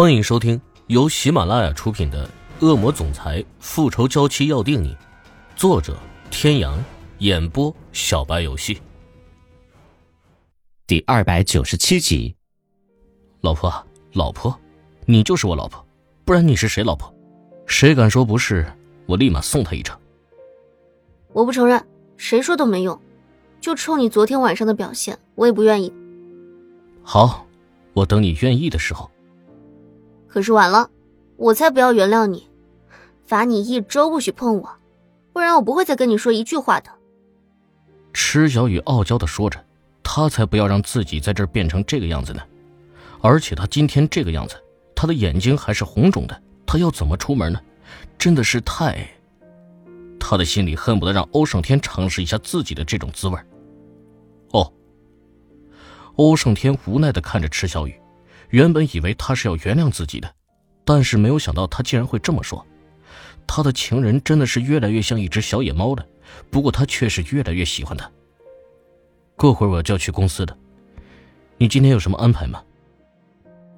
欢迎收听由喜马拉雅出品的《恶魔总裁复仇娇妻要定你》，作者：天阳，演播：小白游戏。第二百九十七集，老婆，老婆，你就是我老婆，不然你是谁老婆？谁敢说不是，我立马送他一程。我不承认，谁说都没用，就冲你昨天晚上的表现，我也不愿意。好，我等你愿意的时候。可是晚了，我才不要原谅你，罚你一周不许碰我，不然我不会再跟你说一句话的。池小雨傲娇的说着，他才不要让自己在这变成这个样子呢。而且他今天这个样子，他的眼睛还是红肿的，他要怎么出门呢？真的是太……他的心里恨不得让欧胜天尝试一下自己的这种滋味。哦，欧胜天无奈的看着池小雨。原本以为他是要原谅自己的，但是没有想到他竟然会这么说。他的情人真的是越来越像一只小野猫了，不过他却是越来越喜欢他。过会儿我就要去公司的，你今天有什么安排吗？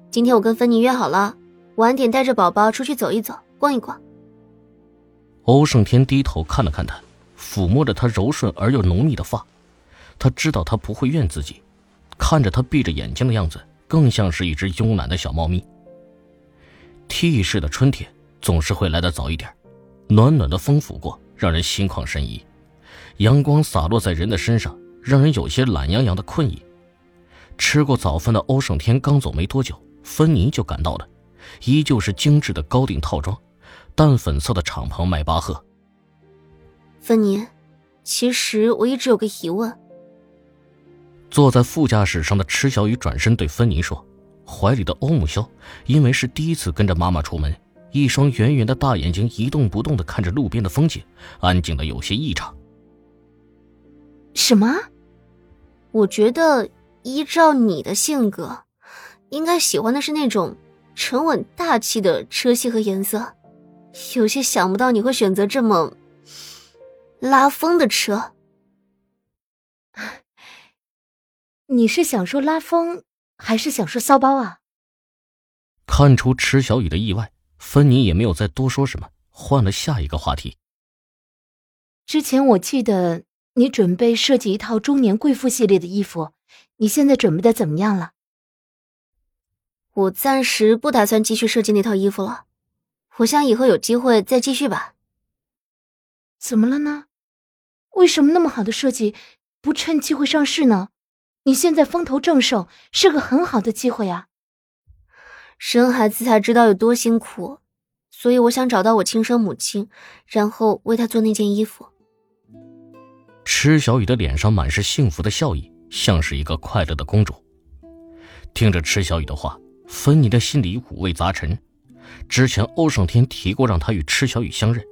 今天我跟芬妮约好了，晚点带着宝宝出去走一走，逛一逛。欧胜天低头看了看他，抚摸着他柔顺而又浓密的发，他知道他不会怨自己，看着他闭着眼睛的样子。更像是一只慵懒的小猫咪。T 市的春天总是会来得早一点，暖暖的风拂过，让人心旷神怡。阳光洒落在人的身上，让人有些懒洋洋的困意。吃过早饭的欧胜天刚走没多久，芬妮就赶到了，依旧是精致的高定套装，淡粉色的敞篷迈巴赫。芬妮，其实我一直有个疑问。坐在副驾驶上的池小雨转身对芬妮说：“怀里的欧木萧，因为是第一次跟着妈妈出门，一双圆圆的大眼睛一动不动的看着路边的风景，安静的有些异常。”什么？我觉得依照你的性格，应该喜欢的是那种沉稳大气的车系和颜色，有些想不到你会选择这么拉风的车。你是想说拉风，还是想说骚包啊？看出池小雨的意外，芬妮也没有再多说什么，换了下一个话题。之前我记得你准备设计一套中年贵妇系列的衣服，你现在准备的怎么样了？我暂时不打算继续设计那套衣服了，我想以后有机会再继续吧。怎么了呢？为什么那么好的设计不趁机会上市呢？你现在风头正盛，是个很好的机会啊！生孩子才知道有多辛苦，所以我想找到我亲生母亲，然后为她做那件衣服。池小雨的脸上满是幸福的笑意，像是一个快乐的公主。听着池小雨的话，芬妮的心里五味杂陈。之前欧胜天提过让她与池小雨相认，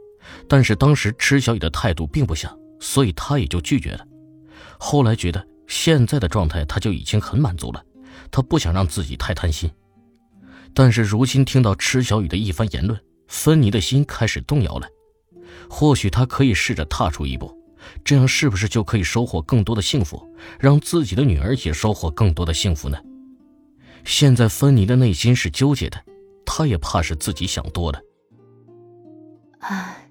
但是当时池小雨的态度并不想，所以她也就拒绝了。后来觉得。现在的状态，他就已经很满足了。他不想让自己太贪心，但是如今听到池小雨的一番言论，芬妮的心开始动摇了。或许他可以试着踏出一步，这样是不是就可以收获更多的幸福，让自己的女儿也收获更多的幸福呢？现在芬妮的内心是纠结的，她也怕是自己想多了。唉，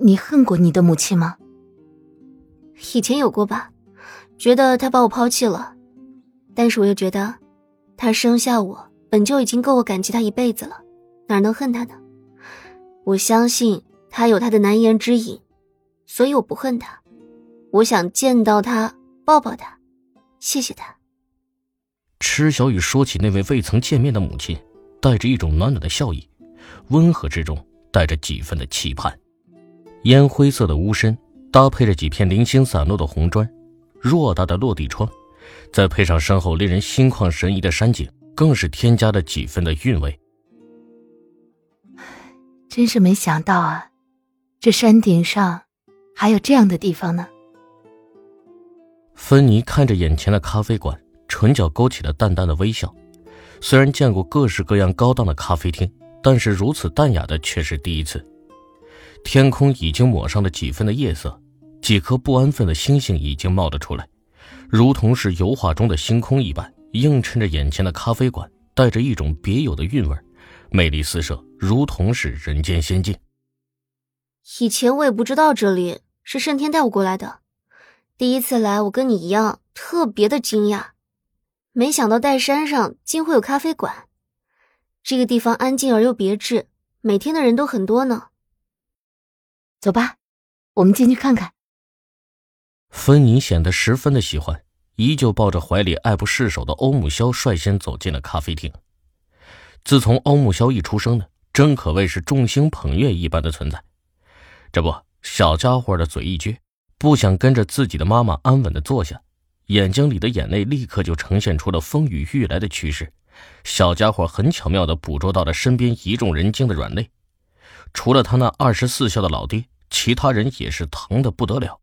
你恨过你的母亲吗？以前有过吧，觉得他把我抛弃了，但是我又觉得，他生下我本就已经够我感激他一辈子了，哪能恨他呢？我相信他有他的难言之隐，所以我不恨他。我想见到他，抱抱他，谢谢他。池小雨说起那位未曾见面的母亲，带着一种暖暖的笑意，温和之中带着几分的期盼。烟灰色的屋身。搭配着几片零星散落的红砖，偌大的落地窗，再配上身后令人心旷神怡的山景，更是添加了几分的韵味。真是没想到啊，这山顶上还有这样的地方呢。芬妮看着眼前的咖啡馆，唇角勾起了淡淡的微笑。虽然见过各式各样高档的咖啡厅，但是如此淡雅的却是第一次。天空已经抹上了几分的夜色。几颗不安分的星星已经冒了出来，如同是油画中的星空一般，映衬着眼前的咖啡馆，带着一种别有的韵味，魅力四射，如同是人间仙境。以前我也不知道这里是盛天带我过来的，第一次来，我跟你一样特别的惊讶，没想到岱山上竟会有咖啡馆。这个地方安静而又别致，每天的人都很多呢。走吧，我们进去看看。芬妮显得十分的喜欢，依旧抱着怀里爱不释手的欧木萧，率先走进了咖啡厅。自从欧木萧一出生呢，真可谓是众星捧月一般的存在。这不，小家伙的嘴一撅，不想跟着自己的妈妈安稳的坐下，眼睛里的眼泪立刻就呈现出了风雨欲来的趋势。小家伙很巧妙的捕捉到了身边一众人精的软肋，除了他那二十四孝的老爹，其他人也是疼的不得了。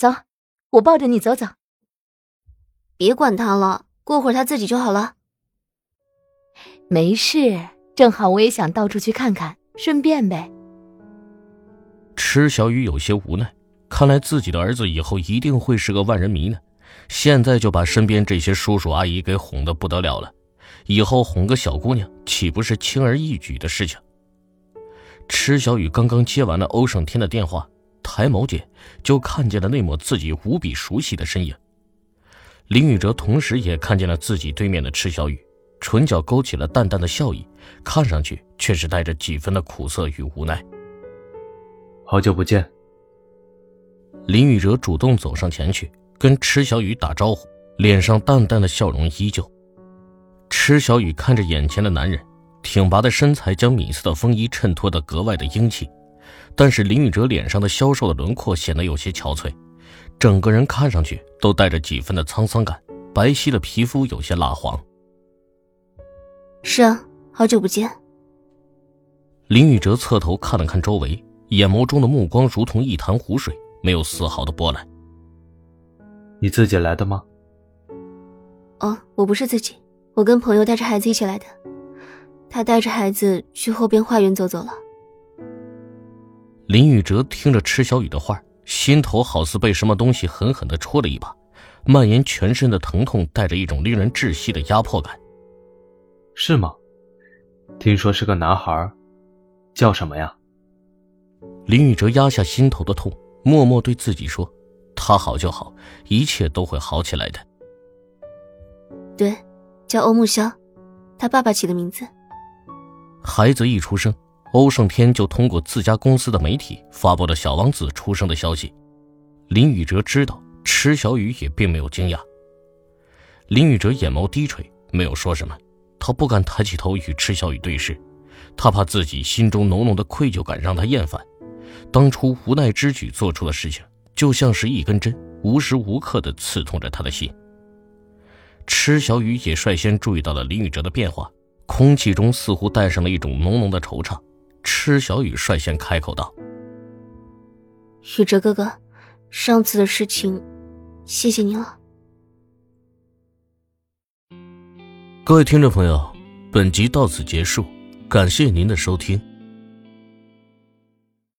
走，我抱着你走走。别管他了，过会儿他自己就好了。没事，正好我也想到处去看看，顺便呗。池小雨有些无奈，看来自己的儿子以后一定会是个万人迷呢。现在就把身边这些叔叔阿姨给哄得不得了了，以后哄个小姑娘岂不是轻而易举的事情？池小雨刚刚接完了欧胜天的电话，抬眸间就看见了那抹自己无比熟悉的身影。林宇哲同时也看见了自己对面的池小雨，唇角勾起了淡淡的笑意，看上去却是带着几分的苦涩与无奈。好久不见。林宇哲主动走上前去，跟池小雨打招呼，脸上淡淡的笑容依旧。池小雨看着眼前的男人，挺拔的身材将米色的风衣衬托得格外的英气，但是林宇哲脸上的消瘦的轮廓显得有些憔悴，整个人看上去都带着几分的沧桑感，白皙的皮肤有些蜡黄。是啊，好久不见。林宇哲侧头看了看周围。眼眸中的目光如同一潭湖水，没有丝毫的波澜。你自己来的吗？哦，我不是自己，我跟朋友带着孩子一起来的。他带着孩子去后边花园走走了。林宇哲听着池小雨的话，心头好似被什么东西狠狠的戳了一把，蔓延全身的疼痛带着一种令人窒息的压迫感。是吗？听说是个男孩，叫什么呀？林宇哲压下心头的痛，默默对自己说：“他好就好，一切都会好起来的。”对，叫欧木萧，他爸爸起的名字。孩子一出生，欧胜天就通过自家公司的媒体发布了小王子出生的消息。林宇哲知道，池小雨也并没有惊讶。林宇哲眼眸低垂，没有说什么，他不敢抬起头与池小雨对视，他怕自己心中浓浓的愧疚感让他厌烦。当初无奈之举做出的事情，就像是一根针，无时无刻的刺痛着他的心。池小雨也率先注意到了林宇哲的变化，空气中似乎带上了一种浓浓的惆怅。池小雨率先开口道：“宇哲哥哥，上次的事情，谢谢你了。”各位听众朋友，本集到此结束，感谢您的收听。